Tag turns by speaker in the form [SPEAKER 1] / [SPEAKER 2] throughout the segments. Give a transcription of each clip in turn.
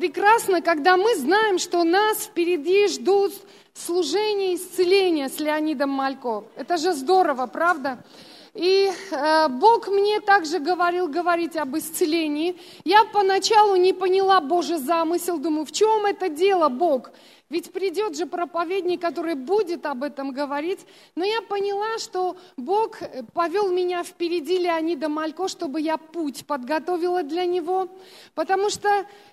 [SPEAKER 1] прекрасно, когда мы знаем, что нас впереди ждут служение исцеления с Леонидом Малько. Это же здорово, правда? И э, Бог мне также говорил говорить об исцелении. Я поначалу не поняла Божий замысел, думаю, в чем это дело, Бог? Ведь придет же проповедник, который будет об этом говорить. Но я поняла, что Бог повел меня впереди Леонида Малько, чтобы я путь подготовила для него. Потому что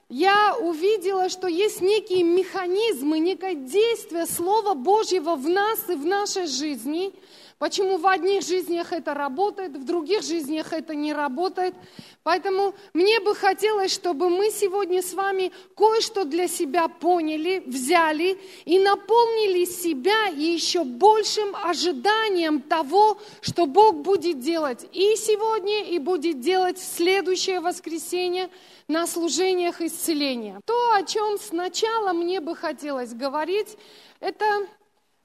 [SPEAKER 1] я увидела, что есть некие механизмы, некое действие Слова Божьего в нас и в нашей жизни – Почему в одних жизнях это работает, в других жизнях это не работает. Поэтому мне бы хотелось, чтобы мы сегодня с вами кое-что для себя поняли, взяли и наполнили себя еще большим ожиданием того, что Бог будет делать и сегодня, и будет делать в следующее воскресенье на служениях исцеления. То, о чем сначала мне бы хотелось говорить, это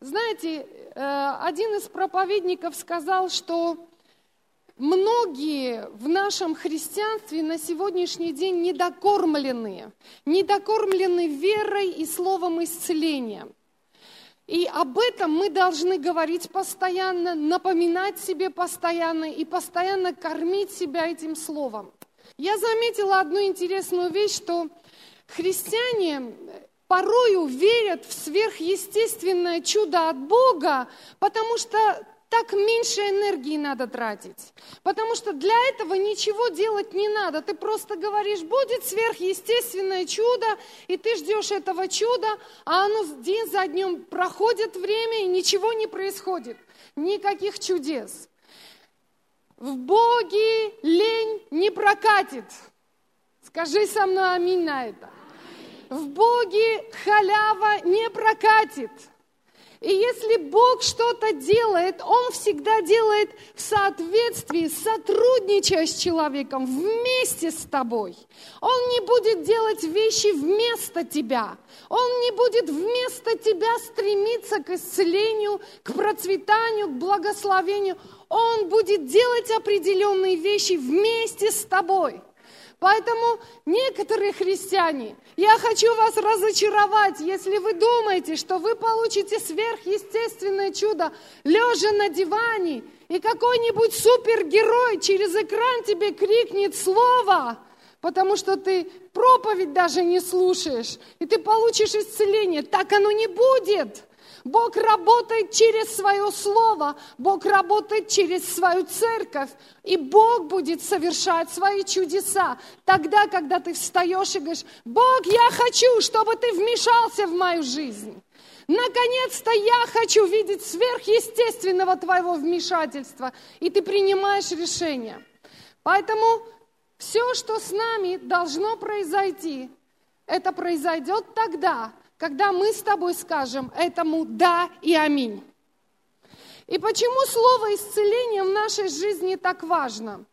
[SPEAKER 1] знаете, один из проповедников сказал, что многие в нашем христианстве на сегодняшний день недокормлены, недокормлены верой и словом исцеления. И об этом мы должны говорить постоянно, напоминать себе постоянно и постоянно кормить себя этим словом. Я заметила одну интересную вещь, что христиане порою верят в сверхъестественное чудо от Бога, потому что так меньше энергии надо тратить. Потому что для этого ничего делать не надо. Ты просто говоришь, будет сверхъестественное чудо, и ты ждешь этого чуда, а оно день за днем проходит время, и ничего не происходит. Никаких чудес. В Боге лень не прокатит. Скажи со мной аминь на это в Боге халява не прокатит. И если Бог что-то делает, Он всегда делает в соответствии, сотрудничая с человеком, вместе с тобой. Он не будет делать вещи вместо тебя. Он не будет вместо тебя стремиться к исцелению, к процветанию, к благословению. Он будет делать определенные вещи вместе с тобой. Поэтому некоторые христиане, я хочу вас разочаровать, если вы думаете, что вы получите сверхъестественное чудо, лежа на диване, и какой-нибудь супергерой через экран тебе крикнет слово, потому что ты проповедь даже не слушаешь, и ты получишь исцеление. Так оно не будет. Бог работает через свое слово, Бог работает через свою церковь, и Бог будет совершать свои чудеса. Тогда, когда ты встаешь и говоришь, Бог, я хочу, чтобы ты вмешался в мою жизнь. Наконец-то я хочу видеть сверхъестественного твоего вмешательства, и ты принимаешь решение. Поэтому все, что с нами должно произойти, это произойдет тогда, когда мы с тобой скажем этому «да» и «аминь». И почему слово исцеления в нашей жизни так важно?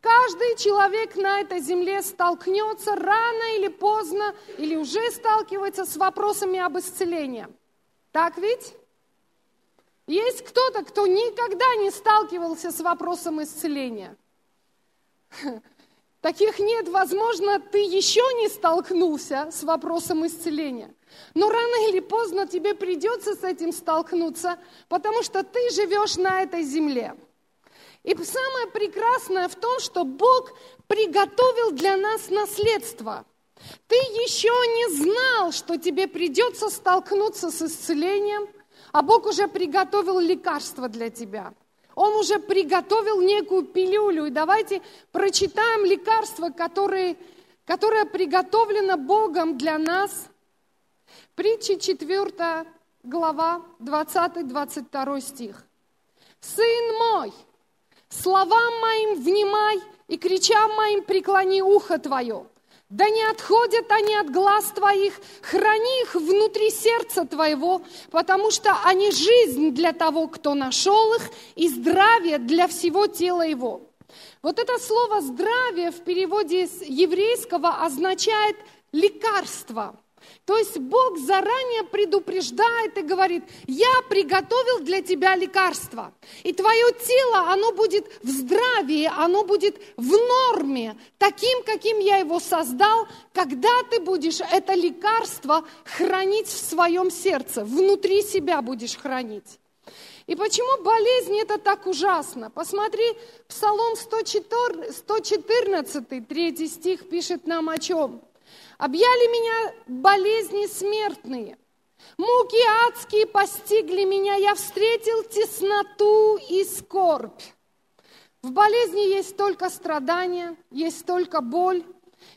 [SPEAKER 1] Каждый человек на этой земле столкнется рано или поздно, или уже сталкивается с вопросами об исцелении. Так ведь? Есть кто-то, кто никогда не сталкивался с вопросом исцеления. Таких нет, возможно, ты еще не столкнулся с вопросом исцеления. Но рано или поздно тебе придется с этим столкнуться, потому что ты живешь на этой земле. И самое прекрасное в том, что Бог приготовил для нас наследство. Ты еще не знал, что тебе придется столкнуться с исцелением, а Бог уже приготовил лекарство для тебя – он уже приготовил некую пилюлю. И давайте прочитаем лекарство, которое, которое приготовлено Богом для нас. Притча 4 глава, 20-22 стих. «Сын мой, словам моим внимай, и кричам моим преклони ухо твое. Да не отходят они от глаз твоих, храни их внутри сердца твоего, потому что они жизнь для того, кто нашел их, и здравие для всего тела его. Вот это слово «здравие» в переводе с еврейского означает лекарство. То есть Бог заранее предупреждает и говорит, я приготовил для тебя лекарство. И твое тело, оно будет в здравии, оно будет в норме, таким, каким я его создал, когда ты будешь это лекарство хранить в своем сердце, внутри себя будешь хранить. И почему болезнь это так ужасно? Посмотри, Псалом 114, 114 3 стих пишет нам о чем? Объяли меня болезни смертные. Муки адские постигли меня, я встретил тесноту и скорбь. В болезни есть только страдания, есть только боль,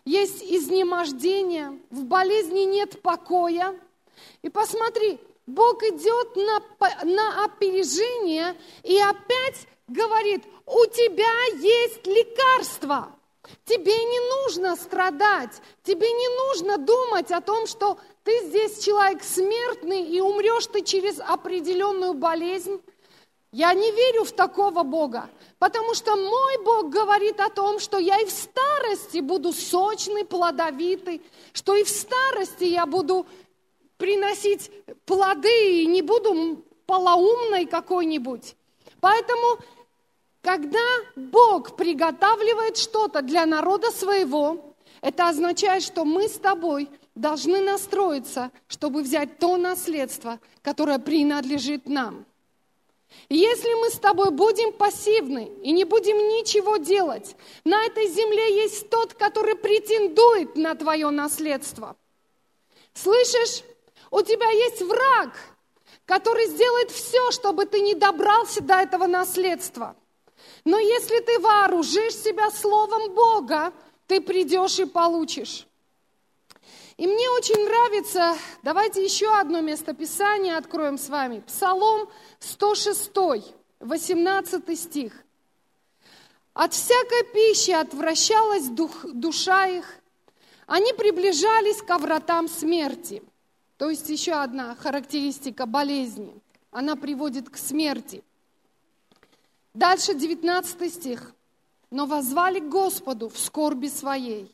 [SPEAKER 1] есть изнемождение, в болезни нет покоя. И посмотри, Бог идет на, на опережение и опять говорит, у тебя есть лекарство. Тебе не нужно страдать, тебе не нужно думать о том, что ты здесь человек смертный и умрешь ты через определенную болезнь. Я не верю в такого Бога, потому что мой Бог говорит о том, что я и в старости буду сочный, плодовитый, что и в старости я буду приносить плоды и не буду полоумной какой-нибудь. Поэтому когда Бог приготавливает что-то для народа своего, это означает, что мы с тобой должны настроиться, чтобы взять то наследство, которое принадлежит нам. Если мы с тобой будем пассивны и не будем ничего делать, на этой земле есть тот, который претендует на твое наследство. Слышишь? У тебя есть враг, который сделает все, чтобы ты не добрался до этого наследства – но если ты вооружишь себя Словом Бога, ты придешь и получишь. И мне очень нравится, давайте еще одно местописание откроем с вами. Псалом 106, 18 стих. От всякой пищи отвращалась дух, душа их, они приближались к вратам смерти. То есть еще одна характеристика болезни. Она приводит к смерти – Дальше 19 стих. «Но возвали к Господу в скорби своей,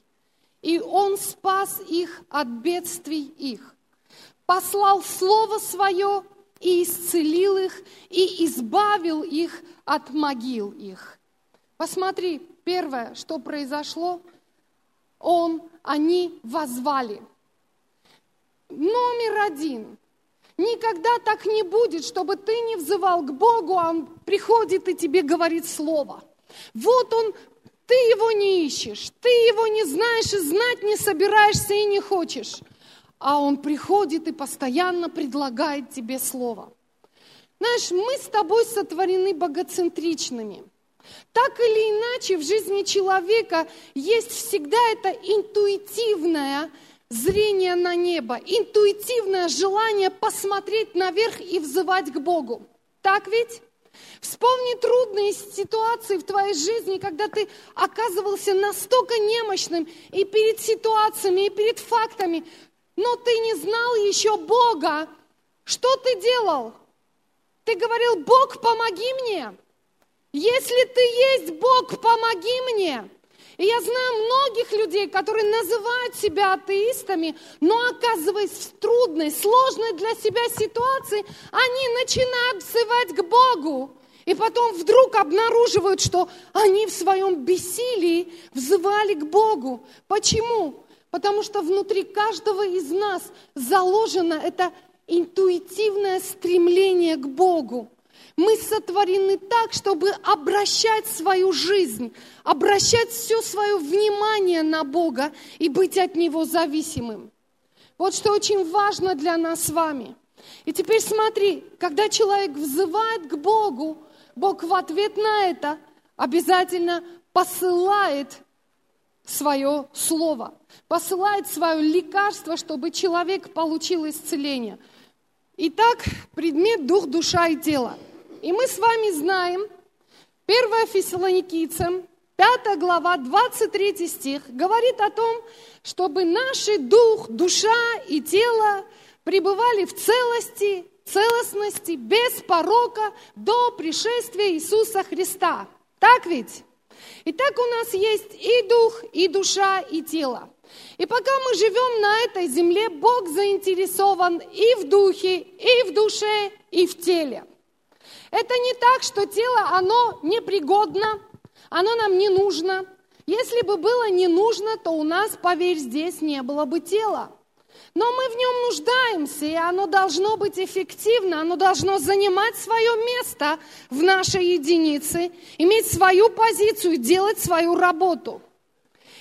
[SPEAKER 1] и Он спас их от бедствий их, послал Слово Свое и исцелил их, и избавил их от могил их». Посмотри, первое, что произошло, он, они возвали. Номер один. Никогда так не будет, чтобы ты не взывал к Богу, а Он приходит и тебе говорит слово. Вот Он, ты его не ищешь, ты его не знаешь и знать не собираешься и не хочешь. А Он приходит и постоянно предлагает тебе слово. Знаешь, мы с тобой сотворены богоцентричными. Так или иначе, в жизни человека есть всегда это интуитивное, зрение на небо, интуитивное желание посмотреть наверх и взывать к Богу. Так ведь? Вспомни трудные ситуации в твоей жизни, когда ты оказывался настолько немощным и перед ситуациями, и перед фактами, но ты не знал еще Бога. Что ты делал? Ты говорил, Бог, помоги мне. Если ты есть Бог, помоги мне. И я знаю многих людей, которые называют себя атеистами, но оказываясь в трудной, сложной для себя ситуации, они начинают взывать к Богу. И потом вдруг обнаруживают, что они в своем бессилии взывали к Богу. Почему? Потому что внутри каждого из нас заложено это интуитивное стремление к Богу. Мы сотворены так, чтобы обращать свою жизнь, обращать все свое внимание на Бога и быть от Него зависимым. Вот что очень важно для нас с вами. И теперь смотри, когда человек взывает к Богу, Бог в ответ на это обязательно посылает свое слово, посылает свое лекарство, чтобы человек получил исцеление. Итак, предмет дух, душа и тело – и мы с вами знаем, 1 Фессалоникийцам, 5 глава, 23 стих, говорит о том, чтобы наши дух, душа и тело пребывали в целости, целостности, без порока до пришествия Иисуса Христа. Так ведь? Итак, у нас есть и дух, и душа, и тело. И пока мы живем на этой земле, Бог заинтересован и в духе, и в душе, и в теле. Это не так, что тело, оно непригодно, оно нам не нужно. Если бы было не нужно, то у нас, поверь, здесь не было бы тела. Но мы в нем нуждаемся, и оно должно быть эффективно, оно должно занимать свое место в нашей единице, иметь свою позицию, делать свою работу.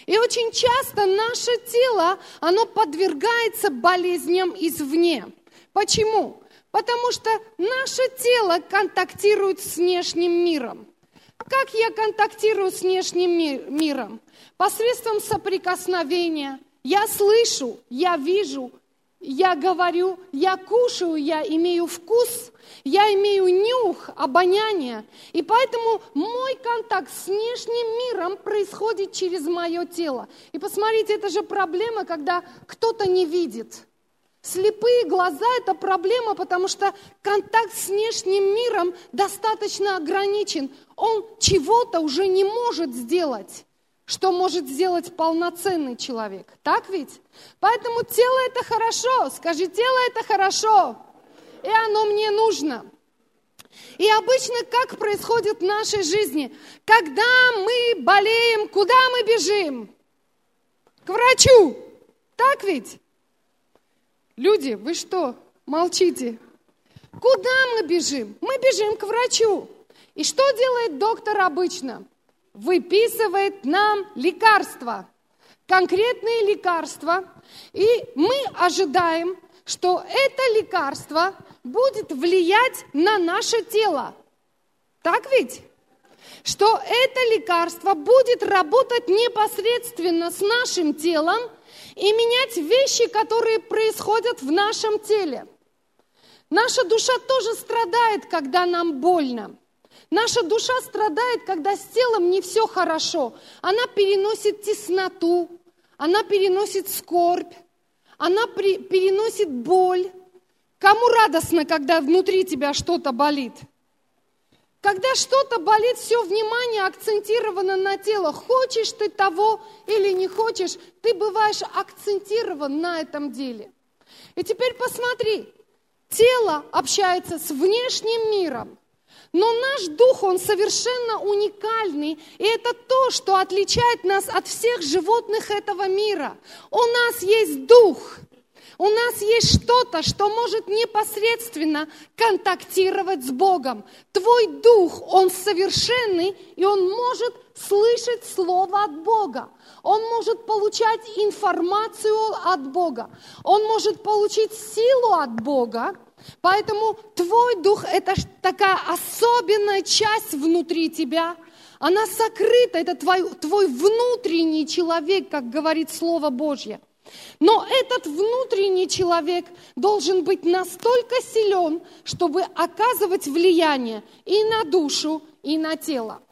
[SPEAKER 1] И очень часто наше тело, оно подвергается болезням извне. Почему? Потому что наше тело контактирует с внешним миром. Как я контактирую с внешним миром? Посредством соприкосновения. Я слышу, я вижу, я говорю, я кушаю, я имею вкус, я имею нюх, обоняние. И поэтому мой контакт с внешним миром происходит через мое тело. И посмотрите, это же проблема, когда кто-то не видит. Слепые глаза – это проблема, потому что контакт с внешним миром достаточно ограничен. Он чего-то уже не может сделать, что может сделать полноценный человек. Так ведь? Поэтому тело – это хорошо. Скажи, тело – это хорошо, и оно мне нужно. И обычно как происходит в нашей жизни? Когда мы болеем, куда мы бежим? К врачу. Так ведь? Люди, вы что, молчите? Куда мы бежим? Мы бежим к врачу. И что делает доктор обычно? Выписывает нам лекарства, конкретные лекарства. И мы ожидаем, что это лекарство будет влиять на наше тело. Так ведь? Что это лекарство будет работать непосредственно с нашим телом – и менять вещи, которые происходят в нашем теле. Наша душа тоже страдает, когда нам больно. Наша душа страдает, когда с телом не все хорошо. Она переносит тесноту, она переносит скорбь, она при, переносит боль. Кому радостно, когда внутри тебя что-то болит? Когда что-то болит, все внимание акцентировано на тело. Хочешь ты того или не хочешь, ты бываешь акцентирован на этом деле. И теперь посмотри, тело общается с внешним миром, но наш дух, он совершенно уникальный, и это то, что отличает нас от всех животных этого мира. У нас есть дух – у нас есть что-то, что может непосредственно контактировать с Богом. Твой дух, он совершенный, и он может слышать Слово от Бога. Он может получать информацию от Бога. Он может получить силу от Бога. Поэтому твой дух – это такая особенная часть внутри тебя. Она сокрыта, это твой, твой внутренний человек, как говорит Слово Божье. Но этот внутренний человек должен быть настолько силен, чтобы оказывать влияние и на душу, и на тело.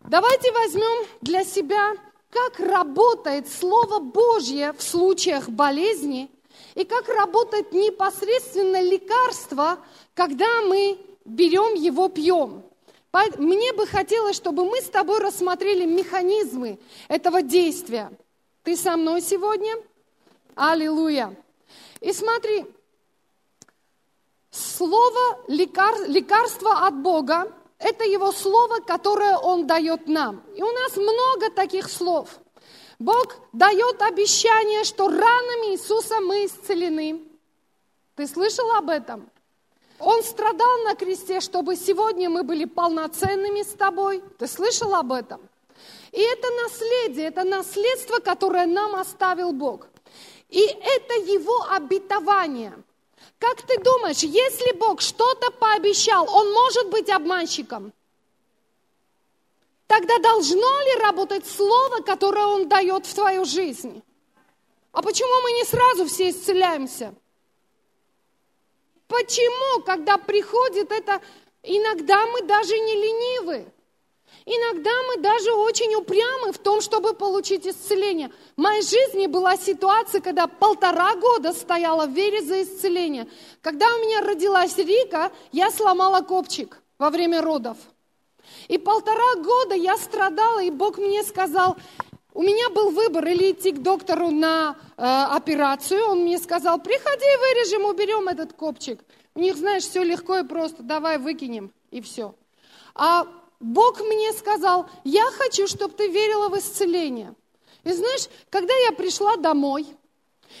[SPEAKER 1] Давайте возьмем для себя, как работает Слово Божье в случаях болезни и как работает непосредственно лекарство, когда мы берем его, пьем. Мне бы хотелось, чтобы мы с тобой рассмотрели механизмы этого действия – ты со мной сегодня? Аллилуйя. И смотри, слово лекар, лекарство от Бога – это Его слово, которое Он дает нам. И у нас много таких слов. Бог дает обещание, что ранами Иисуса мы исцелены. Ты слышал об этом? Он страдал на кресте, чтобы сегодня мы были полноценными с тобой. Ты слышал об этом? И это наследие, это наследство, которое нам оставил Бог. И это его обетование. Как ты думаешь, если Бог что-то пообещал, он может быть обманщиком? Тогда должно ли работать слово, которое он дает в твою жизнь? А почему мы не сразу все исцеляемся? Почему, когда приходит это, иногда мы даже не ленивы? Иногда мы даже очень упрямы в том, чтобы получить исцеление. В моей жизни была ситуация, когда полтора года стояла в вере за исцеление. Когда у меня родилась Рика, я сломала копчик во время родов. И полтора года я страдала, и Бог мне сказал, у меня был выбор или идти к доктору на э, операцию. Он мне сказал, приходи, вырежем, уберем этот копчик. У них, знаешь, все легко и просто, давай выкинем, и все. А Бог мне сказал, я хочу, чтобы ты верила в исцеление. И знаешь, когда я пришла домой,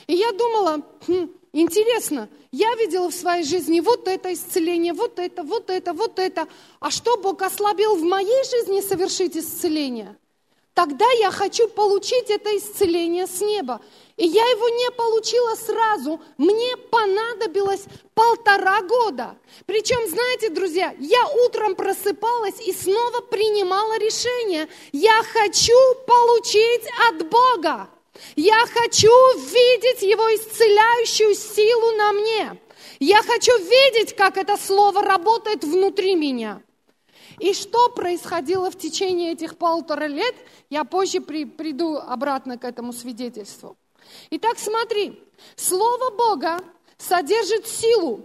[SPEAKER 1] и я думала, хм, интересно, я видела в своей жизни вот это исцеление, вот это, вот это, вот это. А что Бог ослабил в моей жизни совершить исцеление? Тогда я хочу получить это исцеление с неба. И я его не получила сразу. Мне понадобилось полтора года. Причем, знаете, друзья, я утром просыпалась и снова принимала решение. Я хочу получить от Бога. Я хочу видеть Его исцеляющую силу на мне. Я хочу видеть, как это слово работает внутри меня. И что происходило в течение этих полутора лет, я позже при, приду обратно к этому свидетельству. Итак, смотри, Слово Бога содержит силу,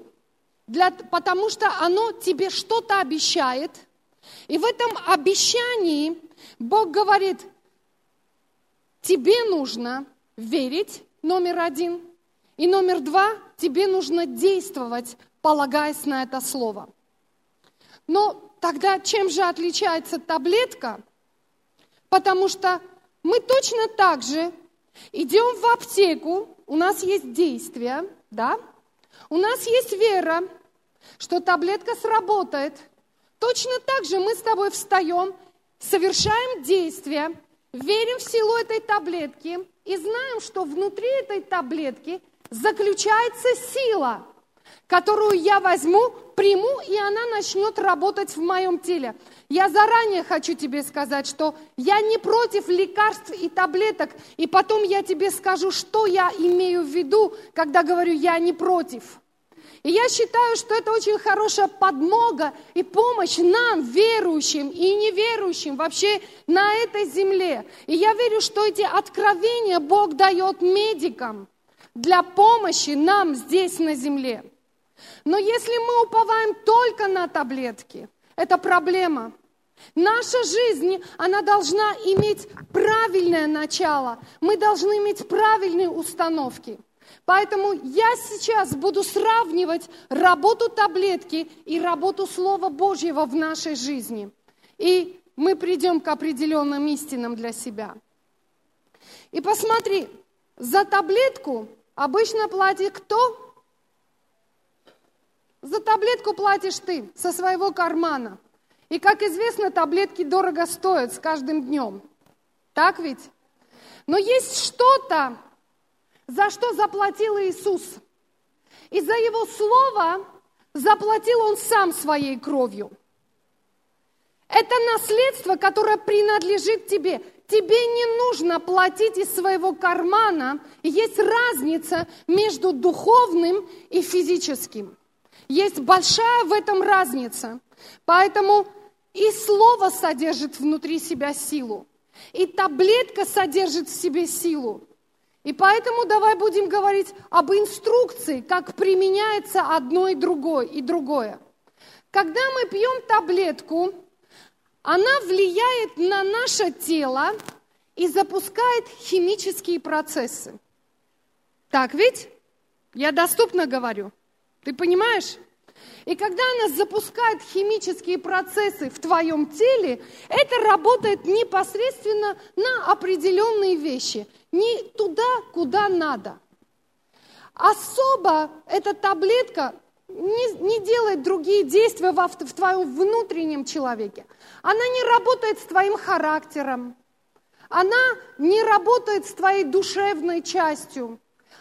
[SPEAKER 1] для, потому что оно тебе что-то обещает. И в этом обещании Бог говорит, тебе нужно верить, номер один, и номер два, тебе нужно действовать, полагаясь на это слово. Но тогда чем же отличается таблетка? Потому что мы точно так же идем в аптеку, у нас есть действие, да? У нас есть вера, что таблетка сработает. Точно так же мы с тобой встаем, совершаем действие, верим в силу этой таблетки и знаем, что внутри этой таблетки заключается сила, которую я возьму, приму, и она начнет работать в моем теле. Я заранее хочу тебе сказать, что я не против лекарств и таблеток, и потом я тебе скажу, что я имею в виду, когда говорю «я не против». И я считаю, что это очень хорошая подмога и помощь нам, верующим и неверующим, вообще на этой земле. И я верю, что эти откровения Бог дает медикам для помощи нам здесь на земле. Но если мы уповаем только на таблетки, это проблема. Наша жизнь, она должна иметь правильное начало. Мы должны иметь правильные установки. Поэтому я сейчас буду сравнивать работу таблетки и работу Слова Божьего в нашей жизни. И мы придем к определенным истинам для себя. И посмотри, за таблетку обычно платит кто? За таблетку платишь ты со своего кармана. И, как известно, таблетки дорого стоят с каждым днем. Так ведь? Но есть что-то, за что заплатил Иисус. И за Его Слово заплатил Он сам своей кровью. Это наследство, которое принадлежит тебе. Тебе не нужно платить из своего кармана. Есть разница между духовным и физическим. Есть большая в этом разница. Поэтому и слово содержит внутри себя силу, и таблетка содержит в себе силу. И поэтому давай будем говорить об инструкции, как применяется одно и другое, и другое. Когда мы пьем таблетку, она влияет на наше тело и запускает химические процессы. Так ведь? Я доступно говорю. Ты понимаешь? И когда она запускает химические процессы в твоем теле, это работает непосредственно на определенные вещи, не туда, куда надо. Особо эта таблетка не, не делает другие действия в, в твоем внутреннем человеке. Она не работает с твоим характером. Она не работает с твоей душевной частью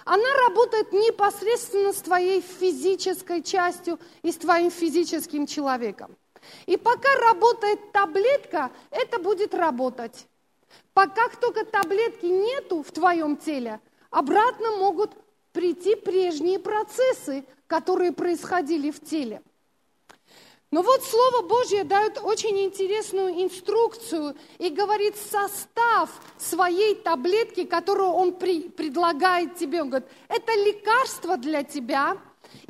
[SPEAKER 1] она работает непосредственно с твоей физической частью и с твоим физическим человеком. И пока работает таблетка, это будет работать. Пока только таблетки нету в твоем теле, обратно могут прийти прежние процессы, которые происходили в теле. Но вот Слово Божье дает очень интересную инструкцию и говорит состав своей таблетки, которую Он при, предлагает тебе. Он говорит, это лекарство для тебя,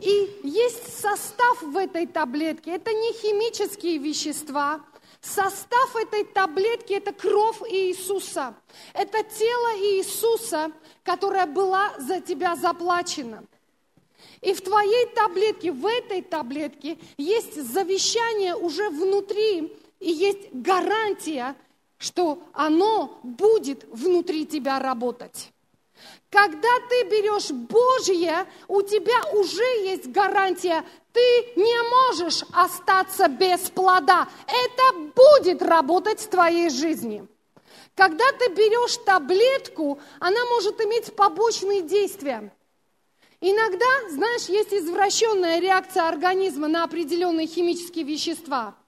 [SPEAKER 1] и есть состав в этой таблетке. Это не химические вещества, Состав этой таблетки – это кровь Иисуса. Это тело Иисуса, которое было за тебя заплачено. И в твоей таблетке, в этой таблетке есть завещание уже внутри, и есть гарантия, что оно будет внутри тебя работать. Когда ты берешь Божье, у тебя уже есть гарантия, ты не можешь остаться без плода. Это будет работать в твоей жизни. Когда ты берешь таблетку, она может иметь побочные действия. Иногда, знаешь, есть извращенная реакция организма на определенные химические вещества –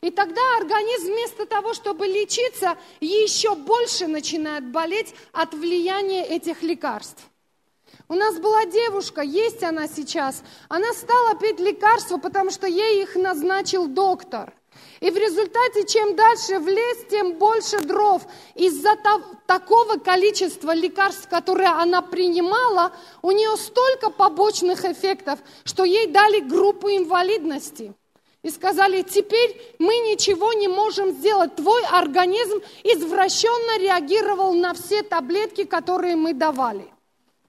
[SPEAKER 1] и тогда организм вместо того, чтобы лечиться, еще больше начинает болеть от влияния этих лекарств. У нас была девушка, есть она сейчас, она стала пить лекарства, потому что ей их назначил доктор. И в результате, чем дальше в лес, тем больше дров. Из-за такого количества лекарств, которые она принимала, у нее столько побочных эффектов, что ей дали группу инвалидности и сказали, теперь мы ничего не можем сделать. Твой организм извращенно реагировал на все таблетки, которые мы давали.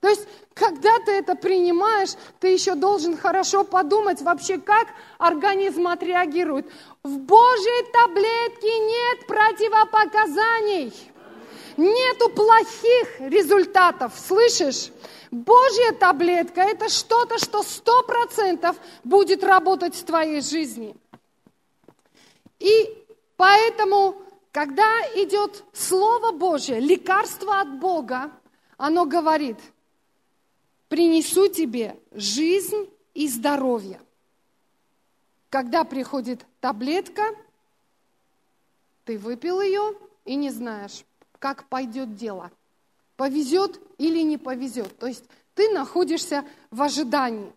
[SPEAKER 1] То есть, когда ты это принимаешь, ты еще должен хорошо подумать вообще, как организм отреагирует. В Божьей таблетке нет противопоказаний. Нету плохих результатов, слышишь? Божья таблетка – это что-то, что сто процентов будет работать в твоей жизни. И поэтому, когда идет Слово Божье, лекарство от Бога, оно говорит, принесу тебе жизнь и здоровье. Когда приходит таблетка, ты выпил ее и не знаешь, как пойдет дело – повезет или не повезет. То есть ты находишься в ожидании.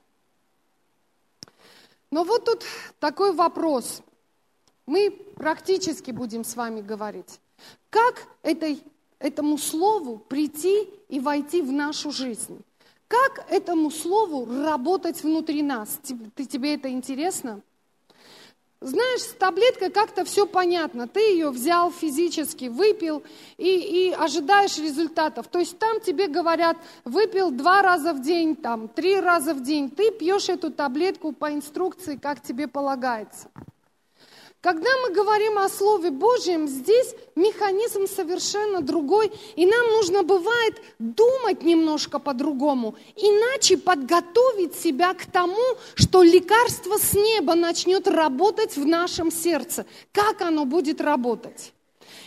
[SPEAKER 1] Но вот тут такой вопрос. Мы практически будем с вами говорить. Как этой, этому слову прийти и войти в нашу жизнь? Как этому слову работать внутри нас? Тебе это интересно? Знаешь, с таблеткой как-то все понятно. Ты ее взял физически, выпил и, и ожидаешь результатов. То есть там тебе говорят, выпил два раза в день, там, три раза в день. Ты пьешь эту таблетку по инструкции, как тебе полагается. Когда мы говорим о Слове Божьем, здесь механизм совершенно другой, и нам нужно бывает думать немножко по-другому, иначе подготовить себя к тому, что лекарство с неба начнет работать в нашем сердце. Как оно будет работать?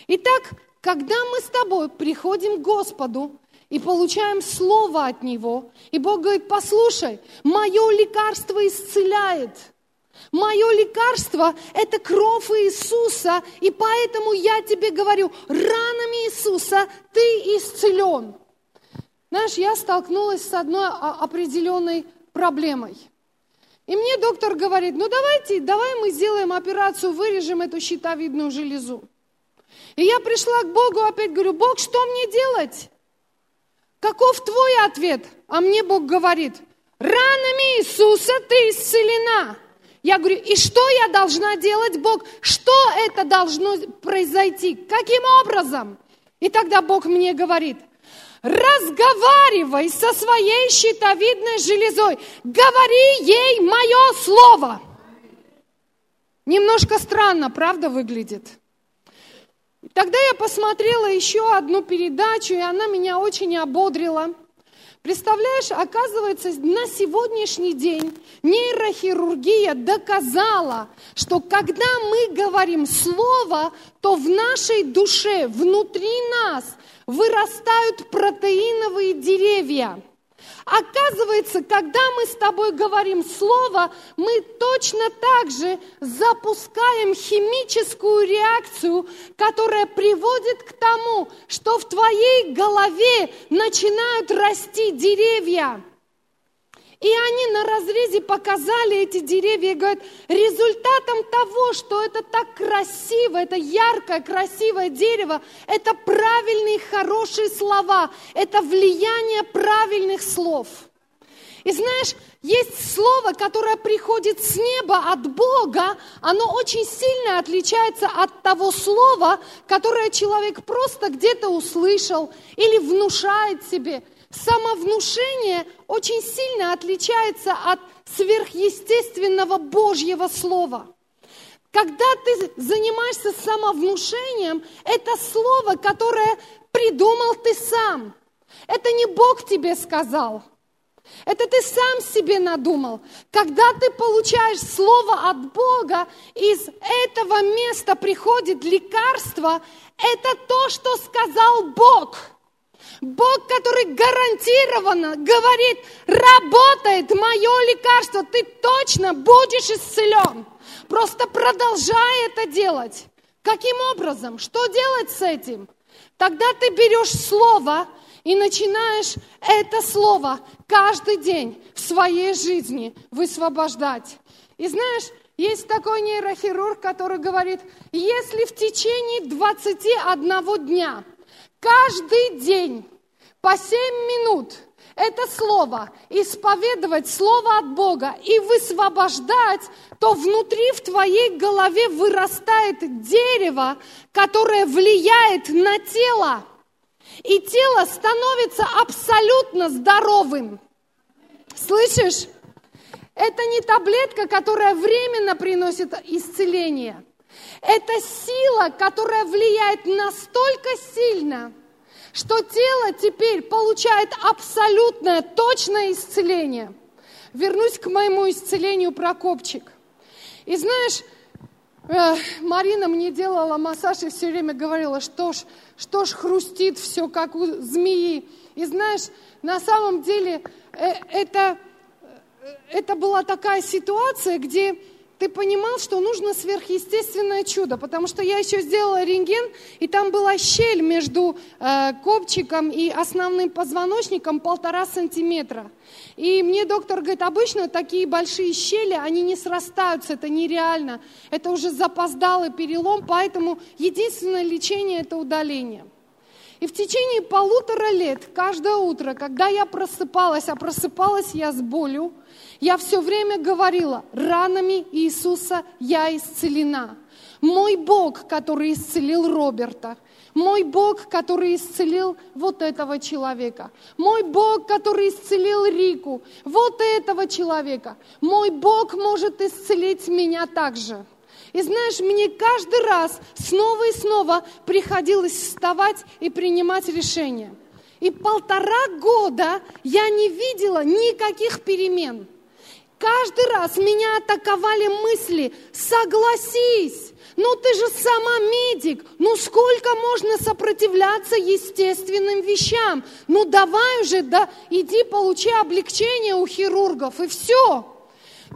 [SPEAKER 1] Итак, когда мы с тобой приходим к Господу, и получаем слово от Него. И Бог говорит, послушай, мое лекарство исцеляет. Мое лекарство – это кровь Иисуса, и поэтому я тебе говорю, ранами Иисуса ты исцелен. Знаешь, я столкнулась с одной определенной проблемой. И мне доктор говорит, ну давайте, давай мы сделаем операцию, вырежем эту щитовидную железу. И я пришла к Богу, опять говорю, Бог, что мне делать? Каков твой ответ? А мне Бог говорит, ранами Иисуса ты исцелена. Я говорю, и что я должна делать, Бог? Что это должно произойти? Каким образом? И тогда Бог мне говорит, разговаривай со своей щитовидной железой, говори ей мое слово. Немножко странно, правда, выглядит? Тогда я посмотрела еще одну передачу, и она меня очень ободрила – Представляешь, оказывается, на сегодняшний день нейрохирургия доказала, что когда мы говорим слово, то в нашей душе, внутри нас вырастают протеиновые деревья. Оказывается, когда мы с тобой говорим слово, мы точно так же запускаем химическую реакцию, которая приводит к тому, что в твоей голове начинают расти деревья. И они на разрезе показали эти деревья и говорят, результатом того, что это так красиво, это яркое, красивое дерево, это правильные, хорошие слова, это влияние правильных слов. И знаешь, есть слово, которое приходит с неба от Бога, оно очень сильно отличается от того слова, которое человек просто где-то услышал или внушает себе. Самовнушение очень сильно отличается от сверхъестественного Божьего слова. Когда ты занимаешься самовнушением, это слово, которое придумал ты сам. Это не Бог тебе сказал. Это ты сам себе надумал. Когда ты получаешь слово от Бога, из этого места приходит лекарство, это то, что сказал Бог. Бог, который гарантированно говорит, работает мое лекарство, ты точно будешь исцелен. Просто продолжай это делать. Каким образом? Что делать с этим? Тогда ты берешь слово и начинаешь это слово каждый день в своей жизни высвобождать. И знаешь, есть такой нейрохирург, который говорит, если в течение 21 дня, каждый день, по 7 минут, это слово, исповедовать слово от Бога и высвобождать, то внутри в твоей голове вырастает дерево, которое влияет на тело и тело становится абсолютно здоровым. Слышишь? Это не таблетка, которая временно приносит исцеление. Это сила, которая влияет настолько сильно, что тело теперь получает абсолютное, точное исцеление. Вернусь к моему исцелению про копчик. И знаешь, Марина мне делала массаж и все время говорила, что ж, что ж хрустит все, как у змеи. И знаешь, на самом деле э, это, э, это была такая ситуация, где ты понимал, что нужно сверхъестественное чудо, потому что я еще сделала рентген, и там была щель между э, копчиком и основным позвоночником полтора сантиметра. И мне доктор говорит, обычно такие большие щели, они не срастаются, это нереально, это уже запоздалый перелом, поэтому единственное лечение – это удаление. И в течение полутора лет, каждое утро, когда я просыпалась, а просыпалась я с болью, я все время говорила, ранами Иисуса я исцелена. Мой Бог, который исцелил Роберта, мой Бог, который исцелил вот этого человека, мой Бог, который исцелил Рику, вот этого человека, мой Бог может исцелить меня также. И знаешь, мне каждый раз снова и снова приходилось вставать и принимать решения. И полтора года я не видела никаких перемен. Каждый раз меня атаковали мысли, согласись, ну ты же сама медик, ну сколько можно сопротивляться естественным вещам? Ну давай уже, да, иди получи облегчение у хирургов и все.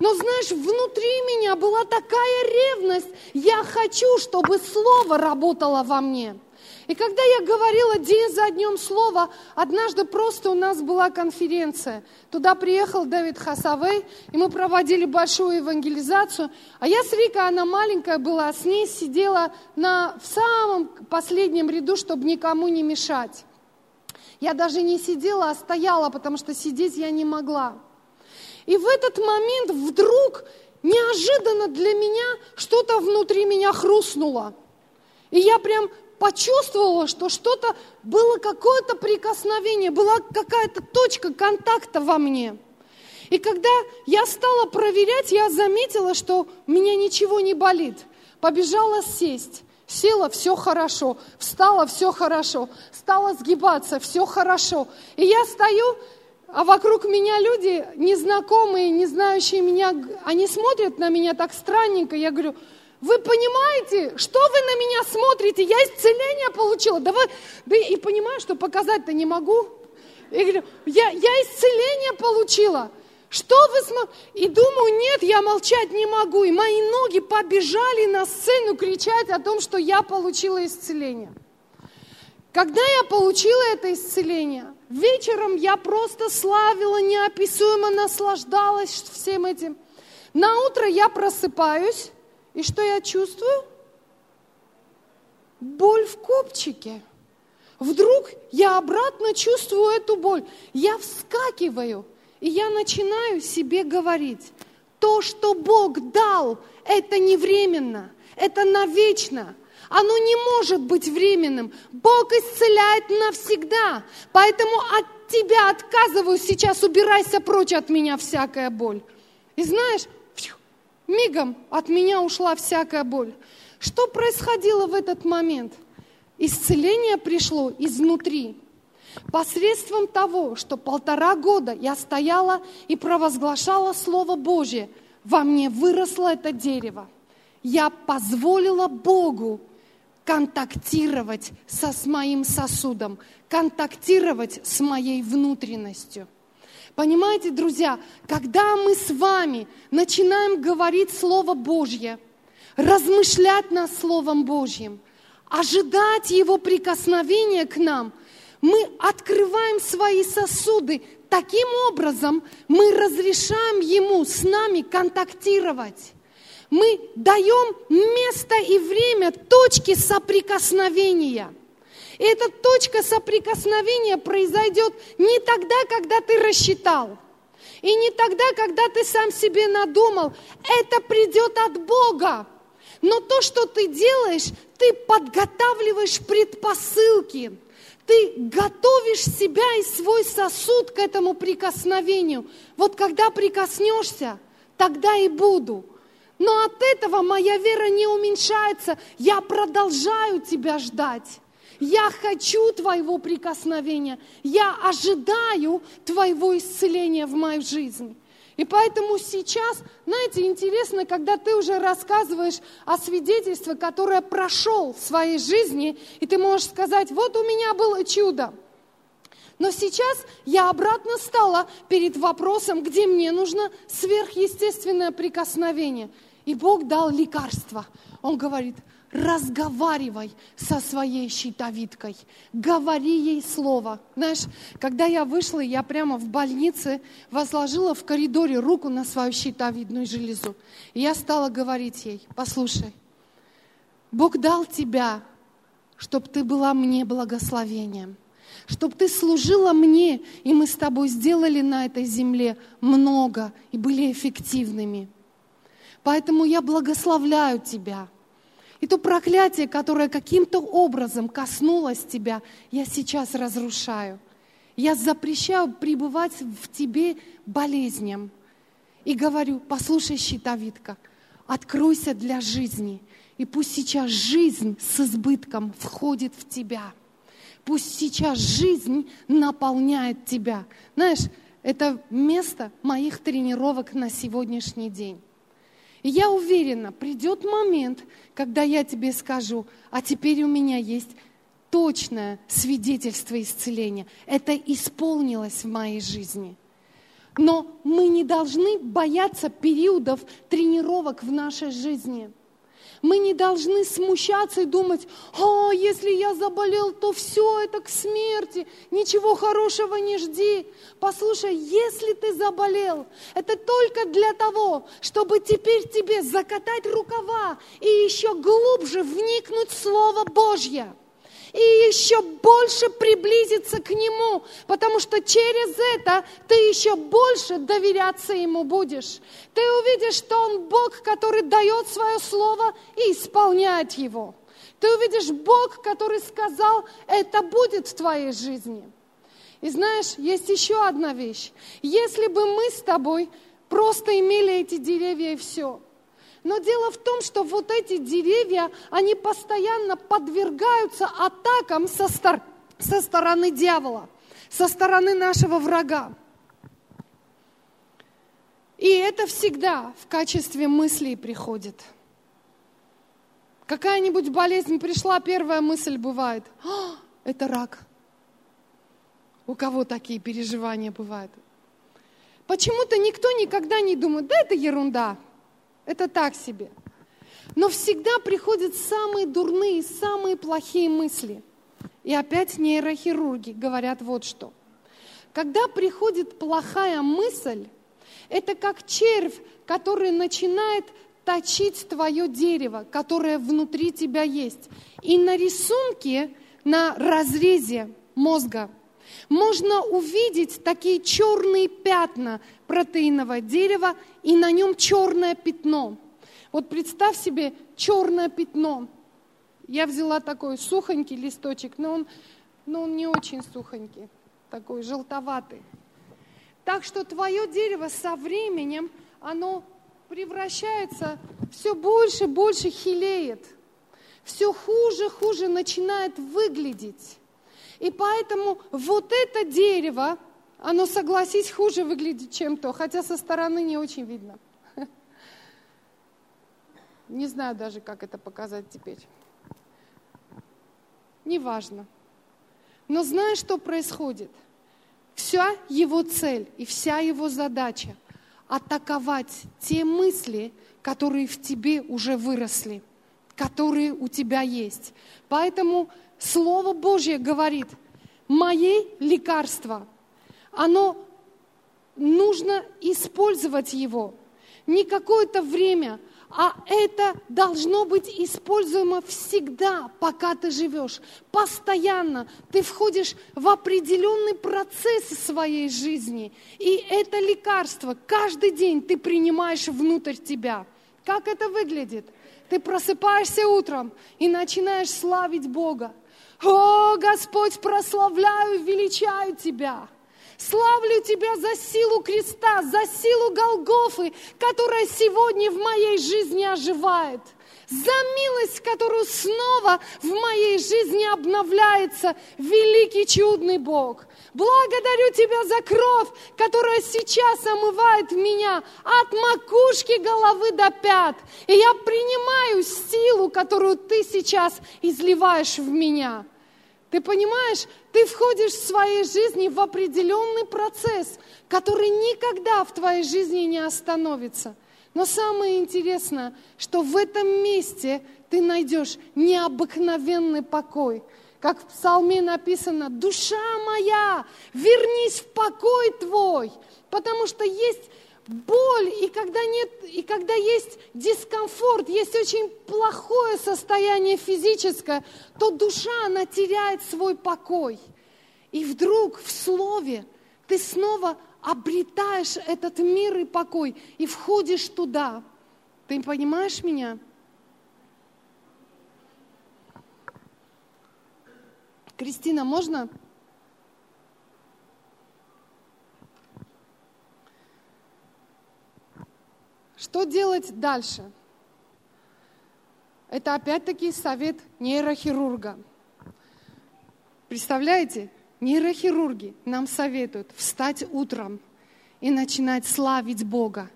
[SPEAKER 1] Но знаешь, внутри меня была такая ревность, я хочу, чтобы слово работало во мне. И когда я говорила день за днем слово, однажды просто у нас была конференция. Туда приехал Дэвид Хасавей, и мы проводили большую евангелизацию. А я с Рикой, она маленькая была, с ней сидела на, в самом последнем ряду, чтобы никому не мешать. Я даже не сидела, а стояла, потому что сидеть я не могла. И в этот момент вдруг неожиданно для меня что-то внутри меня хрустнуло. И я прям почувствовала, что что-то было какое-то прикосновение, была какая-то точка контакта во мне. И когда я стала проверять, я заметила, что у меня ничего не болит. Побежала сесть. Села, все хорошо. Встала, все хорошо. Стала сгибаться, все хорошо. И я стою, а вокруг меня люди, незнакомые, не знающие меня, они смотрят на меня так странненько. Я говорю, вы понимаете, что вы на меня смотрите? Я исцеление получила. Да, вы, да и понимаю, что показать-то не могу. Я говорю, я, я исцеление получила. Что вы смотрите? И думаю, нет, я молчать не могу. И мои ноги побежали на сцену кричать о том, что я получила исцеление. Когда я получила это исцеление, вечером я просто славила, неописуемо наслаждалась всем этим. На утро я просыпаюсь, и что я чувствую? Боль в копчике. Вдруг я обратно чувствую эту боль. Я вскакиваю. И я начинаю себе говорить, то, что Бог дал, это не временно, это навечно. Оно не может быть временным. Бог исцеляет навсегда. Поэтому от тебя отказываюсь сейчас, убирайся прочь от меня всякая боль. И знаешь, мигом от меня ушла всякая боль. Что происходило в этот момент? Исцеление пришло изнутри. Посредством того, что полтора года я стояла и провозглашала Слово Божье, во мне выросло это дерево. Я позволила Богу контактировать со, с моим сосудом, контактировать с моей внутренностью. Понимаете, друзья, когда мы с вами начинаем говорить Слово Божье, размышлять над Словом Божьим, ожидать Его прикосновения к нам, мы открываем свои сосуды. Таким образом, мы разрешаем Ему с нами контактировать мы даем место и время точки соприкосновения. И эта точка соприкосновения произойдет не тогда, когда ты рассчитал, и не тогда, когда ты сам себе надумал. Это придет от Бога. Но то, что ты делаешь, ты подготавливаешь предпосылки. Ты готовишь себя и свой сосуд к этому прикосновению. Вот когда прикоснешься, тогда и буду. Но от этого моя вера не уменьшается. Я продолжаю тебя ждать. Я хочу твоего прикосновения. Я ожидаю твоего исцеления в мою жизнь. И поэтому сейчас, знаете, интересно, когда ты уже рассказываешь о свидетельстве, которое прошел в своей жизни, и ты можешь сказать, вот у меня было чудо. Но сейчас я обратно стала перед вопросом, где мне нужно сверхъестественное прикосновение. И Бог дал лекарство. Он говорит, разговаривай со своей щитовидкой, говори ей слово. Знаешь, когда я вышла, я прямо в больнице возложила в коридоре руку на свою щитовидную железу. И я стала говорить ей, послушай, Бог дал тебя, чтобы ты была мне благословением чтобы ты служила мне, и мы с тобой сделали на этой земле много и были эффективными. Поэтому я благословляю тебя. И то проклятие, которое каким-то образом коснулось тебя, я сейчас разрушаю. Я запрещаю пребывать в тебе болезням. И говорю, послушай, щитовидка, откройся для жизни. И пусть сейчас жизнь с избытком входит в тебя. Пусть сейчас жизнь наполняет тебя. Знаешь, это место моих тренировок на сегодняшний день. И я уверена, придет момент, когда я тебе скажу, а теперь у меня есть точное свидетельство исцеления. Это исполнилось в моей жизни. Но мы не должны бояться периодов тренировок в нашей жизни – мы не должны смущаться и думать, а, если я заболел, то все это к смерти, ничего хорошего не жди. Послушай, если ты заболел, это только для того, чтобы теперь тебе закатать рукава и еще глубже вникнуть в Слово Божье и еще больше приблизиться к Нему, потому что через это ты еще больше доверяться Ему будешь. Ты увидишь, что Он Бог, который дает свое слово и исполняет его. Ты увидишь Бог, который сказал, это будет в твоей жизни. И знаешь, есть еще одна вещь. Если бы мы с тобой просто имели эти деревья и все – но дело в том, что вот эти деревья, они постоянно подвергаются атакам со, стор- со стороны дьявола, со стороны нашего врага. И это всегда в качестве мыслей приходит. Какая-нибудь болезнь пришла, первая мысль бывает, а, это рак. У кого такие переживания бывают? Почему-то никто никогда не думает, да это ерунда, это так себе. Но всегда приходят самые дурные, самые плохие мысли. И опять нейрохирурги говорят вот что. Когда приходит плохая мысль, это как червь, который начинает точить твое дерево, которое внутри тебя есть. И на рисунке, на разрезе мозга можно увидеть такие черные пятна протеинового дерева и на нем черное пятно. Вот представь себе черное пятно. Я взяла такой сухонький листочек, но он, но он не очень сухонький, такой желтоватый. Так что твое дерево со временем, оно превращается, все больше, больше хилеет. Все хуже, хуже начинает выглядеть. И поэтому вот это дерево, оно, согласись, хуже выглядит, чем то, хотя со стороны не очень видно. Не знаю даже, как это показать теперь. Неважно. Но знаешь, что происходит? Вся его цель и вся его задача – атаковать те мысли, которые в тебе уже выросли, которые у тебя есть. Поэтому Слово Божье говорит, мои лекарства, оно нужно использовать его. Не какое-то время, а это должно быть используемо всегда, пока ты живешь. Постоянно ты входишь в определенный процесс своей жизни. И это лекарство каждый день ты принимаешь внутрь тебя. Как это выглядит? Ты просыпаешься утром и начинаешь славить Бога. О, Господь, прославляю, величаю Тебя. Славлю Тебя за силу креста, за силу Голгофы, которая сегодня в моей жизни оживает. За милость, которую снова в моей жизни обновляется великий чудный Бог. Благодарю Тебя за кровь, которая сейчас омывает меня от макушки головы до пят. И я принимаю силу, которую Ты сейчас изливаешь в меня. Ты понимаешь, ты входишь в своей жизни в определенный процесс, который никогда в твоей жизни не остановится. Но самое интересное, что в этом месте ты найдешь необыкновенный покой. Как в псалме написано, душа моя, вернись в покой твой, потому что есть боль, и когда, нет, и когда есть дискомфорт, есть очень плохое состояние физическое, то душа, она теряет свой покой. И вдруг в слове ты снова обретаешь этот мир и покой, и входишь туда. Ты понимаешь меня? Кристина, можно Что делать дальше? Это опять-таки совет нейрохирурга. Представляете, нейрохирурги нам советуют встать утром и начинать славить Бога,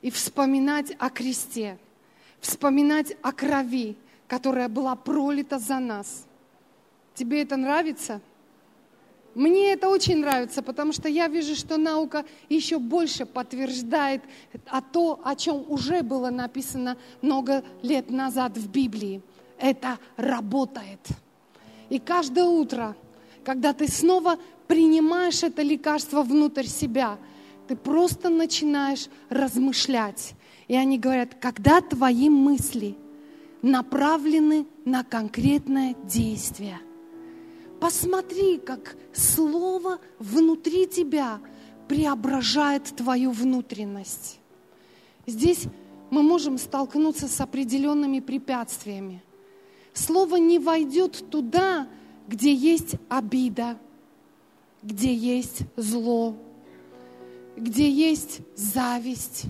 [SPEAKER 1] и вспоминать о кресте, вспоминать о крови, которая была пролита за нас. Тебе это нравится? Мне это очень нравится, потому что я вижу, что наука еще больше подтверждает о то, о чем уже было написано много лет назад в Библии. Это работает. И каждое утро, когда ты снова принимаешь это лекарство внутрь себя, ты просто начинаешь размышлять. И они говорят, когда твои мысли направлены на конкретное действие – Посмотри, как Слово внутри тебя преображает твою внутренность. Здесь мы можем столкнуться с определенными препятствиями. Слово не войдет туда, где есть обида, где есть зло, где есть зависть,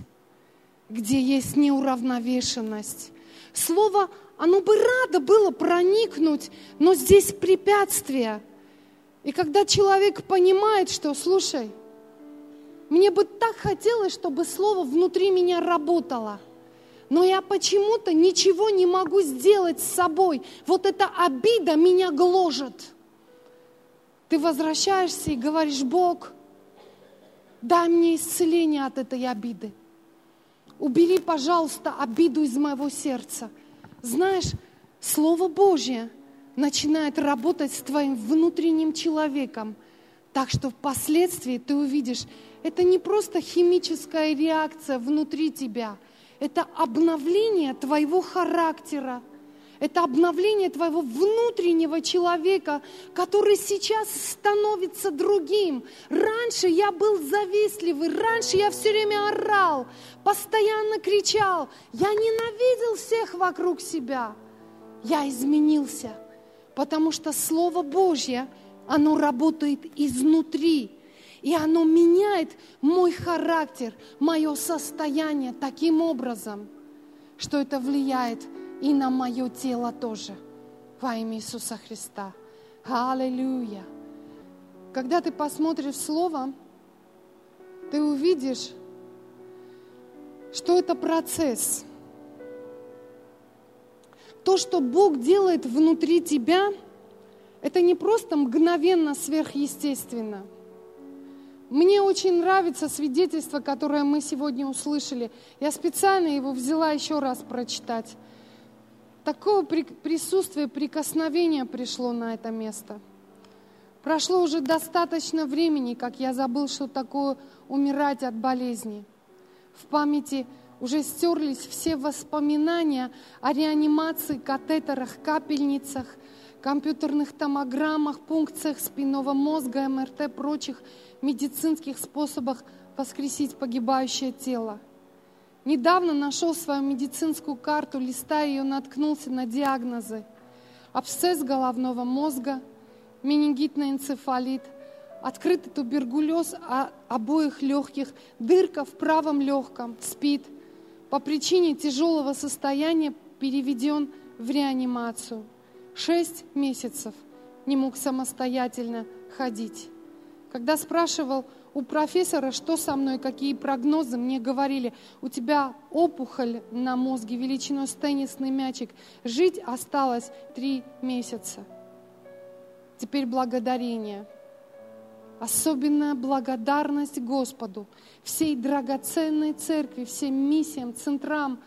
[SPEAKER 1] где есть неуравновешенность. Слово оно бы радо было проникнуть, но здесь препятствия. И когда человек понимает, что, слушай, мне бы так хотелось, чтобы слово внутри меня работало, но я почему-то ничего не могу сделать с собой. Вот эта обида меня гложет. Ты возвращаешься и говоришь, Бог, дай мне исцеление от этой обиды. Убери, пожалуйста, обиду из моего сердца – знаешь, Слово Божье начинает работать с твоим внутренним человеком, так что впоследствии ты увидишь, это не просто химическая реакция внутри тебя, это обновление твоего характера, Это обновление твоего внутреннего человека, который сейчас становится другим. Раньше я был завистливый, раньше я все время орал, постоянно кричал. Я ненавидел всех вокруг себя. Я изменился, потому что Слово Божье, оно работает изнутри. И оно меняет мой характер, мое состояние таким образом, что это влияет и на мое тело тоже. Во имя Иисуса Христа. Аллилуйя. Когда ты посмотришь Слово, ты увидишь, что это процесс. То, что Бог делает внутри тебя, это не просто мгновенно сверхъестественно. Мне очень нравится свидетельство, которое мы сегодня услышали. Я специально его взяла еще раз прочитать. Такое присутствие, прикосновение пришло на это место. Прошло уже достаточно времени, как я забыл, что такое умирать от болезни. В памяти уже стерлись все воспоминания о реанимации, катетерах, капельницах, компьютерных томограммах, пункциях спинного мозга, МРТ, прочих медицинских способах воскресить погибающее тело – Недавно нашел свою медицинскую карту, листая ее, наткнулся на диагнозы. Абсцесс головного мозга, менингитный энцефалит, открытый туберкулез обоих легких, дырка в правом легком, спит. По причине тяжелого состояния переведен в реанимацию. Шесть месяцев не мог самостоятельно ходить. Когда спрашивал у профессора, что со мной, какие прогнозы, мне говорили, у тебя опухоль на мозге величиной с теннисный мячик, жить осталось три месяца. Теперь благодарение. Особенная благодарность Господу, всей драгоценной церкви, всем миссиям, центрам,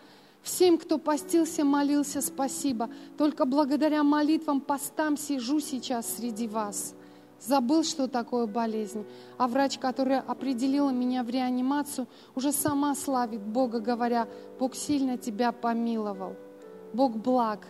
[SPEAKER 1] всем, кто постился, молился, спасибо. Только благодаря молитвам, постам сижу сейчас среди вас – забыл, что такое болезнь. А врач, которая определила меня в реанимацию, уже сама славит Бога, говоря, Бог сильно тебя помиловал. Бог благ.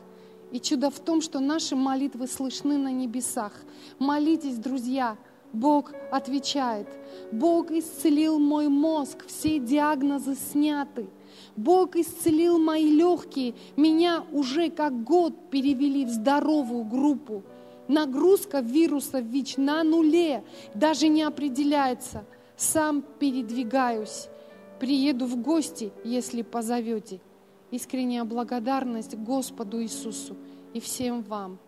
[SPEAKER 1] И чудо в том, что наши молитвы слышны на небесах. Молитесь, друзья, Бог отвечает. Бог исцелил мой мозг, все диагнозы сняты. Бог исцелил мои легкие. Меня уже как год перевели в здоровую группу. Нагрузка вируса ВИЧ на нуле, даже не определяется. Сам передвигаюсь. Приеду в гости, если позовете. Искренняя благодарность Господу Иисусу и всем вам.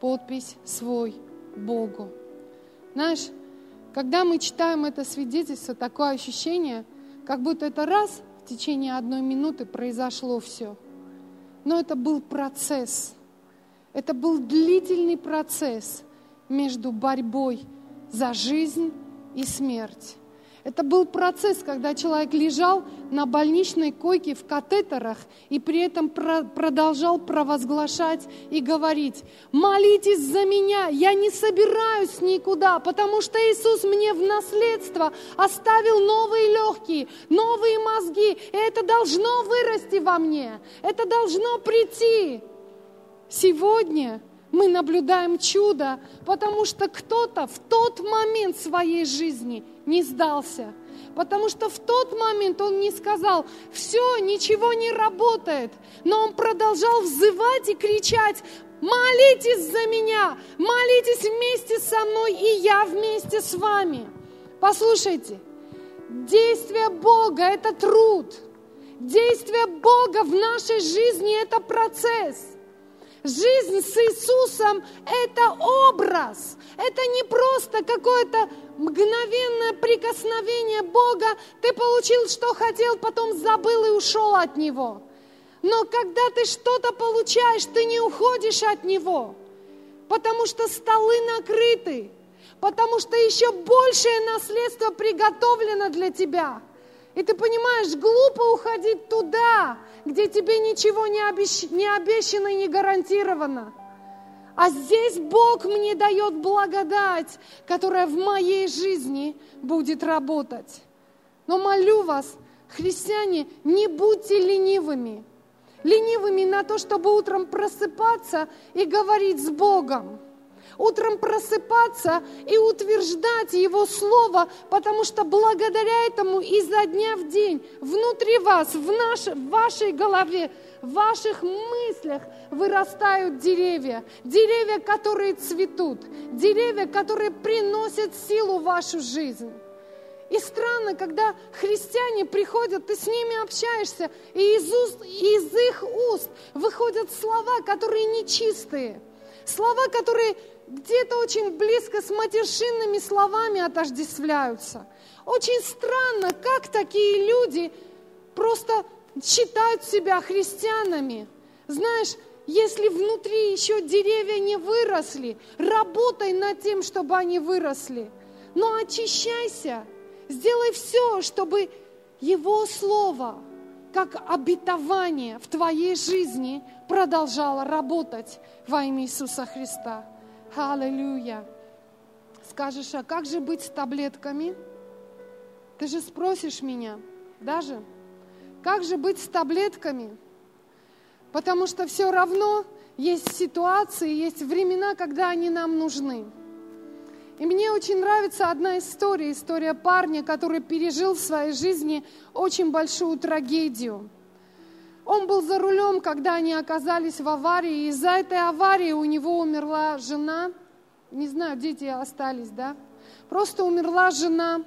[SPEAKER 1] Подпись свой Богу. Знаешь, когда мы читаем это свидетельство, такое ощущение, как будто это раз в течение одной минуты произошло все. Но это был процесс – это был длительный процесс между борьбой за жизнь и смерть. Это был процесс, когда человек лежал на больничной койке в катетерах и при этом про продолжал провозглашать и говорить, молитесь за меня, я не собираюсь никуда, потому что Иисус мне в наследство оставил новые легкие, новые мозги, и это должно вырасти во мне, это должно прийти. Сегодня мы наблюдаем чудо, потому что кто-то в тот момент своей жизни не сдался. Потому что в тот момент он не сказал, все, ничего не работает. Но он продолжал взывать и кричать, молитесь за меня, молитесь вместе со мной, и я вместе с вами. Послушайте, действие Бога – это труд. Действие Бога в нашей жизни – это процесс. Жизнь с Иисусом – это образ. Это не просто какое-то мгновенное прикосновение Бога. Ты получил, что хотел, потом забыл и ушел от Него. Но когда ты что-то получаешь, ты не уходишь от Него, потому что столы накрыты, потому что еще большее наследство приготовлено для тебя – и ты понимаешь, глупо уходить туда, где тебе ничего не, обещ... не обещано и не гарантировано. А здесь Бог мне дает благодать, которая в моей жизни будет работать. Но молю вас, христиане, не будьте ленивыми. ленивыми на то, чтобы утром просыпаться и говорить с Богом. Утром просыпаться и утверждать Его Слово, потому что благодаря этому изо дня в день внутри вас, в, наш, в вашей голове, в ваших мыслях вырастают деревья. Деревья, которые цветут. Деревья, которые приносят силу в вашу жизнь. И странно, когда христиане приходят, ты с ними общаешься, и из, уст, из их уст выходят слова, которые нечистые. Слова, которые где-то очень близко с матершинными словами отождествляются. Очень странно, как такие люди просто считают себя христианами. Знаешь, если внутри еще деревья не выросли, работай над тем, чтобы они выросли. Но очищайся, Сделай все, чтобы Его Слово, как обетование в твоей жизни, продолжало работать во имя Иисуса Христа. Аллилуйя. Скажешь, а как же быть с таблетками? Ты же спросишь меня, даже, как же быть с таблетками? Потому что все равно есть ситуации, есть времена, когда они нам нужны. И мне очень нравится одна история, история парня, который пережил в своей жизни очень большую трагедию. Он был за рулем, когда они оказались в аварии, и из-за этой аварии у него умерла жена. Не знаю, дети остались, да? Просто умерла жена.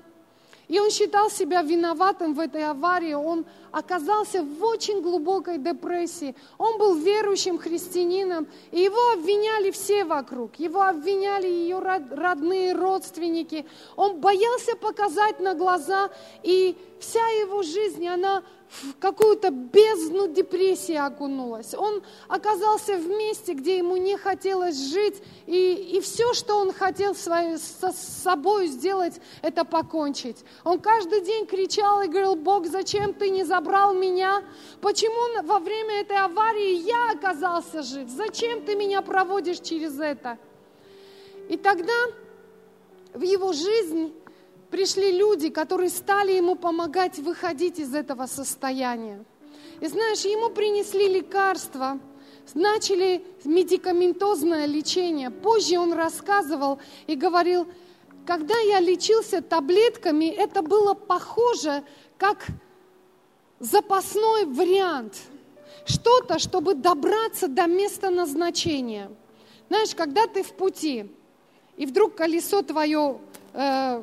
[SPEAKER 1] И он считал себя виноватым в этой аварии, он оказался в очень глубокой депрессии. Он был верующим христианином, и его обвиняли все вокруг. Его обвиняли ее родные, родственники. Он боялся показать на глаза, и вся его жизнь, она в какую-то бездну депрессии окунулась. Он оказался в месте, где ему не хотелось жить, и, и все, что он хотел своей, со собой сделать, это покончить. Он каждый день кричал и говорил, Бог, зачем ты не забрал меня? Почему во время этой аварии я оказался жив? Зачем ты меня проводишь через это? И тогда в его жизнь пришли люди, которые стали ему помогать выходить из этого состояния. И знаешь, ему принесли лекарства, начали медикаментозное лечение. Позже он рассказывал и говорил, когда я лечился таблетками, это было похоже как запасной вариант. Что-то, чтобы добраться до места назначения. Знаешь, когда ты в пути, и вдруг колесо твое э,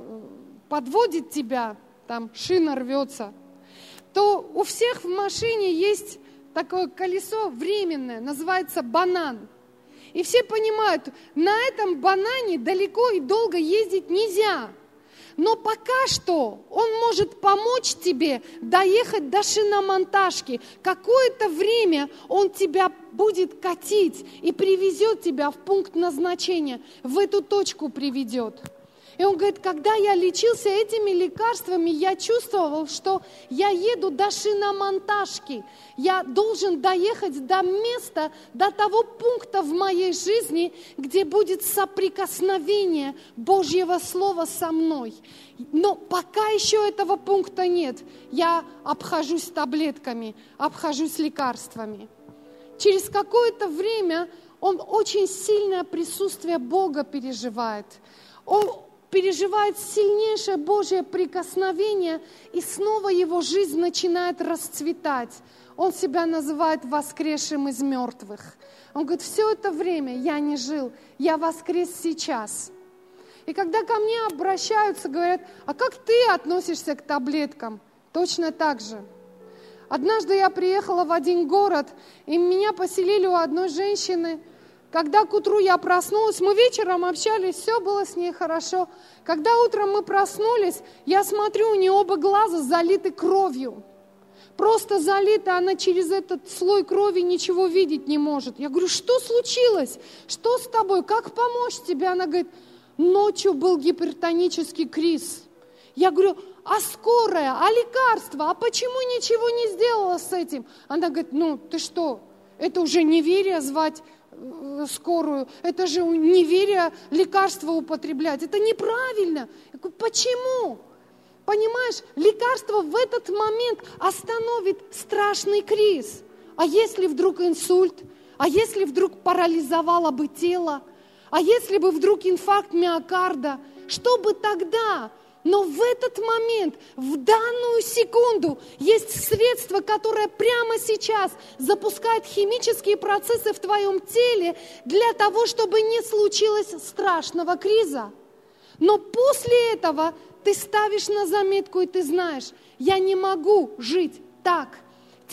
[SPEAKER 1] подводит тебя, там шина рвется, то у всех в машине есть такое колесо временное, называется банан. И все понимают, на этом банане далеко и долго ездить нельзя. Но пока что он может помочь тебе доехать до шиномонтажки. Какое-то время он тебя будет катить и привезет тебя в пункт назначения, в эту точку приведет. И он говорит, когда я лечился этими лекарствами, я чувствовал, что я еду до шиномонтажки. Я должен доехать до места, до того пункта в моей жизни, где будет соприкосновение Божьего Слова со мной. Но пока еще этого пункта нет. Я обхожусь таблетками, обхожусь лекарствами. Через какое-то время он очень сильное присутствие Бога переживает. Он переживает сильнейшее Божье прикосновение, и снова его жизнь начинает расцветать. Он себя называет воскресшим из мертвых. Он говорит, все это время я не жил, я воскрес сейчас. И когда ко мне обращаются, говорят, а как ты относишься к таблеткам? Точно так же. Однажды я приехала в один город, и меня поселили у одной женщины – когда к утру я проснулась, мы вечером общались, все было с ней хорошо. Когда утром мы проснулись, я смотрю, у нее оба глаза залиты кровью. Просто залита, она через этот слой крови ничего видеть не может. Я говорю, что случилось? Что с тобой? Как помочь тебе? Она говорит, ночью был гипертонический криз. Я говорю, а скорая, а лекарства, а почему ничего не сделала с этим? Она говорит, ну ты что, это уже неверие звать скорую, это же неверие лекарства употреблять, это неправильно. Почему? Понимаешь, лекарство в этот момент остановит страшный криз. А если вдруг инсульт? А если вдруг парализовало бы тело? А если бы вдруг инфаркт миокарда? Что бы тогда? Но в этот момент, в данную секунду, есть средство, которое прямо сейчас запускает химические процессы в твоем теле для того, чтобы не случилось страшного криза. Но после этого ты ставишь на заметку, и ты знаешь, я не могу жить так.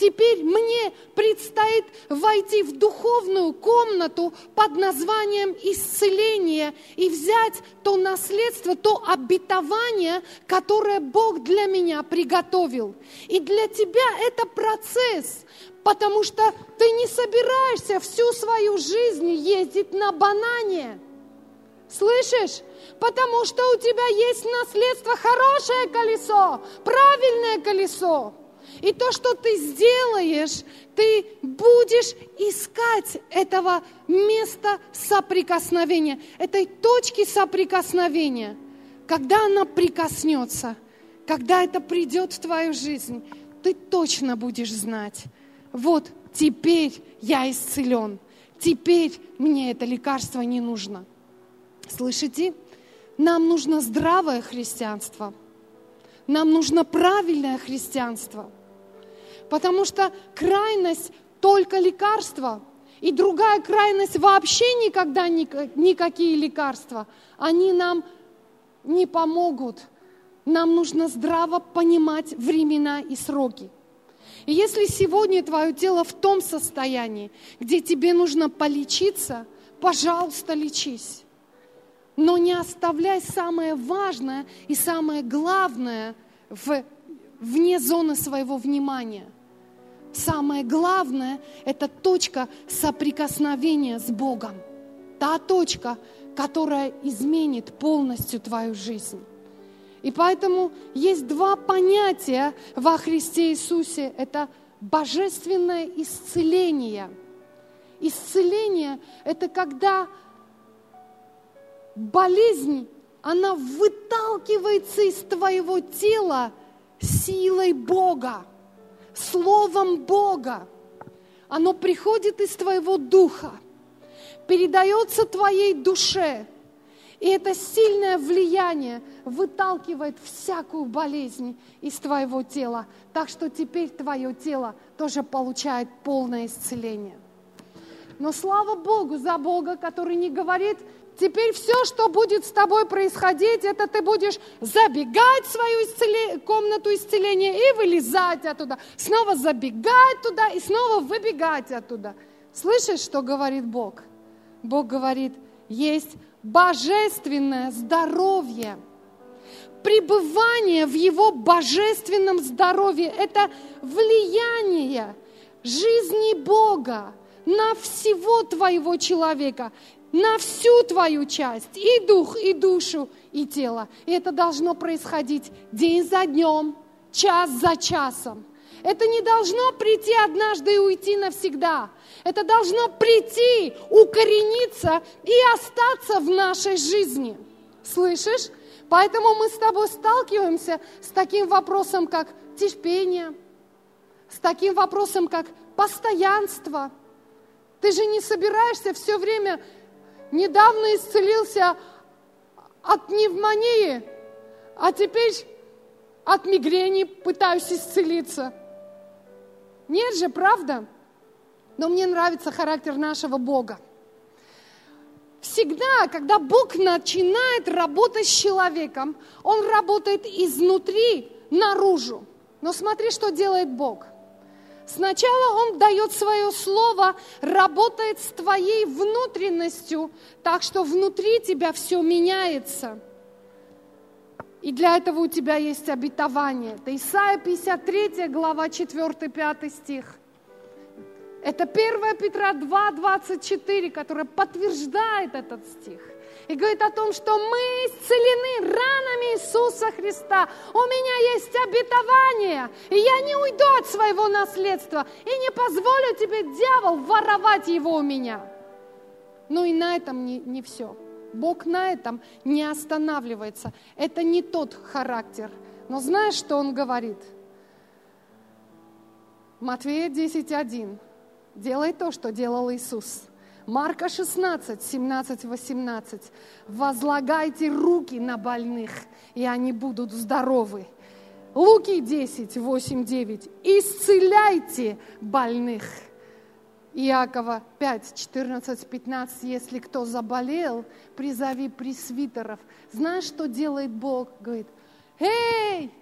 [SPEAKER 1] Теперь мне предстоит войти в духовную комнату под названием исцеление и взять то наследство, то обетование, которое Бог для меня приготовил. И для тебя это процесс, потому что ты не собираешься всю свою жизнь ездить на банане. Слышишь? Потому что у тебя есть наследство, хорошее колесо, правильное колесо. И то, что ты сделаешь, ты будешь искать этого места соприкосновения, этой точки соприкосновения. Когда она прикоснется, когда это придет в твою жизнь, ты точно будешь знать, вот теперь я исцелен, теперь мне это лекарство не нужно. Слышите? Нам нужно здравое христианство. Нам нужно правильное христианство. Потому что крайность только лекарства, и другая крайность вообще никогда никакие лекарства, они нам не помогут. Нам нужно здраво понимать времена и сроки. И если сегодня твое тело в том состоянии, где тебе нужно полечиться, пожалуйста, лечись но не оставляй самое важное и самое главное в, вне зоны своего внимания. Самое главное – это точка соприкосновения с Богом. Та точка, которая изменит полностью твою жизнь. И поэтому есть два понятия во Христе Иисусе. Это божественное исцеление. Исцеление – это когда болезнь, она выталкивается из твоего тела силой Бога, Словом Бога. Оно приходит из твоего духа, передается твоей душе. И это сильное влияние выталкивает всякую болезнь из твоего тела. Так что теперь твое тело тоже получает полное исцеление. Но слава Богу за Бога, который не говорит, Теперь все, что будет с тобой происходить, это ты будешь забегать в свою исцеле... комнату исцеления и вылезать оттуда. Снова забегать туда и снова выбегать оттуда. Слышишь, что говорит Бог? Бог говорит, есть божественное здоровье. Пребывание в Его божественном здоровье – это влияние жизни Бога на всего твоего человека на всю твою часть, и дух, и душу, и тело. И это должно происходить день за днем, час за часом. Это не должно прийти однажды и уйти навсегда. Это должно прийти, укорениться и остаться в нашей жизни. Слышишь? Поэтому мы с тобой сталкиваемся с таким вопросом, как терпение, с таким вопросом, как постоянство. Ты же не собираешься все время недавно исцелился от пневмонии, а теперь от мигрени пытаюсь исцелиться. Нет же, правда? Но мне нравится характер нашего Бога. Всегда, когда Бог начинает работать с человеком, Он работает изнутри наружу. Но смотри, что делает Бог. Сначала Он дает свое слово, работает с твоей внутренностью, так что внутри тебя все меняется. И для этого у тебя есть обетование. Это Исайя 53 глава 4-5 стих. Это 1 Петра 2, 24, которая подтверждает этот стих и говорит о том, что мы исцелены ранами Иисуса Христа. У меня есть обетование, и я не уйду от своего наследства и не позволю тебе, дьявол, воровать его у меня. Ну и на этом не, не все. Бог на этом не останавливается. Это не тот характер. Но знаешь, что он говорит? Матфея 10.1. делай то, что делал Иисус. Марка 16, 17, 18. Возлагайте руки на больных, и они будут здоровы. Луки 10, 8, 9. Исцеляйте больных. Иакова 5, 14, 15. Если кто заболел, призови пресвитеров. Знаешь, что делает Бог? Говорит, эй,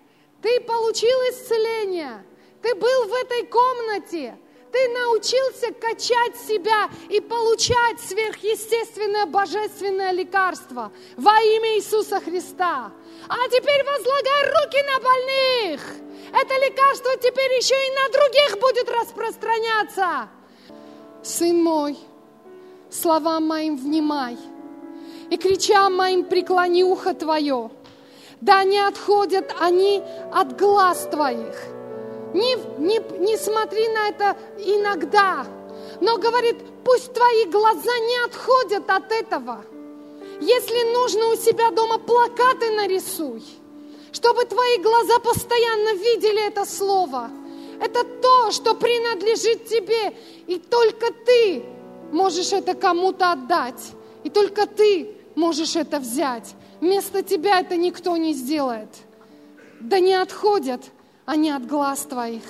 [SPEAKER 1] ты получил исцеление, ты был в этой комнате, ты научился качать себя и получать сверхъестественное божественное лекарство во имя Иисуса Христа. А теперь возлагай руки на больных. Это лекарство теперь еще и на других будет распространяться. Сын мой, словам моим внимай, и кричам моим преклони ухо твое. Да не отходят они от глаз твоих – не, не, не смотри на это иногда, но говорит, пусть твои глаза не отходят от этого. Если нужно у себя дома плакаты нарисуй, чтобы твои глаза постоянно видели это слово. Это то, что принадлежит тебе, и только ты можешь это кому-то отдать, и только ты можешь это взять. Вместо тебя это никто не сделает. Да не отходят – а не от глаз твоих,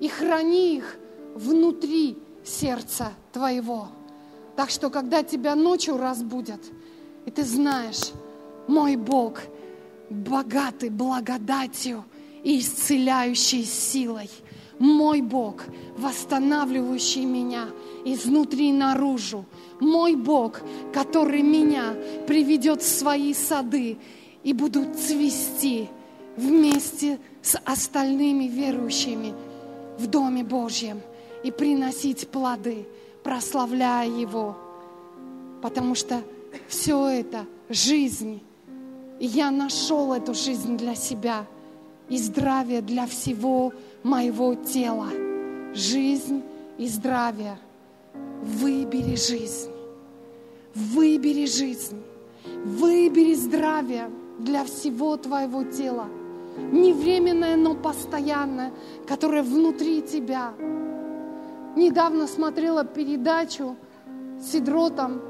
[SPEAKER 1] и храни их внутри сердца твоего. Так что, когда тебя ночью разбудят, и ты знаешь, мой Бог богатый благодатью и исцеляющей силой, мой Бог, восстанавливающий меня изнутри наружу, мой Бог, который меня приведет в свои сады и будут цвести вместе с остальными верующими в Доме Божьем и приносить плоды, прославляя Его. Потому что все это жизнь. И я нашел эту жизнь для себя и здравие для всего моего тела. Жизнь и здравие. Выбери жизнь. Выбери жизнь. Выбери здравие для всего твоего тела не временное, но постоянное, которое внутри тебя. Недавно смотрела передачу с Сидротом.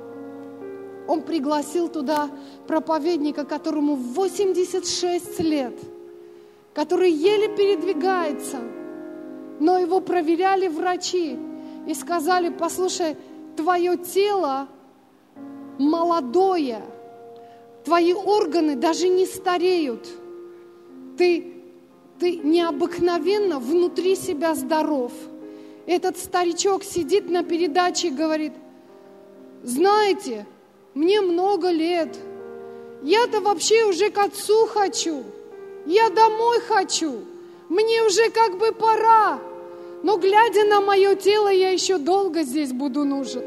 [SPEAKER 1] Он пригласил туда проповедника, которому 86 лет, который еле передвигается, но его проверяли врачи и сказали, послушай, твое тело молодое, твои органы даже не стареют – ты, ты необыкновенно внутри себя здоров. Этот старичок сидит на передаче и говорит, знаете, мне много лет, я-то вообще уже к отцу хочу, я домой хочу, мне уже как бы пора, но глядя на мое тело, я еще долго здесь буду нужен.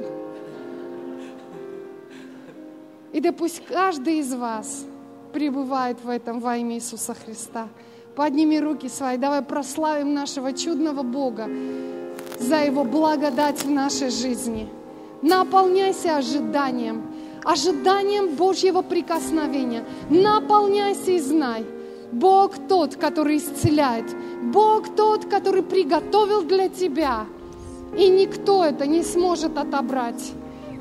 [SPEAKER 1] И да пусть каждый из вас – пребывает в этом во имя Иисуса Христа. Подними руки свои, давай прославим нашего чудного Бога за Его благодать в нашей жизни. Наполняйся ожиданием, ожиданием Божьего прикосновения. Наполняйся и знай, Бог тот, который исцеляет, Бог тот, который приготовил для тебя, и никто это не сможет отобрать.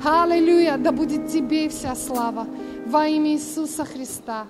[SPEAKER 1] Аллилуйя, да будет тебе вся слава во имя Иисуса Христа.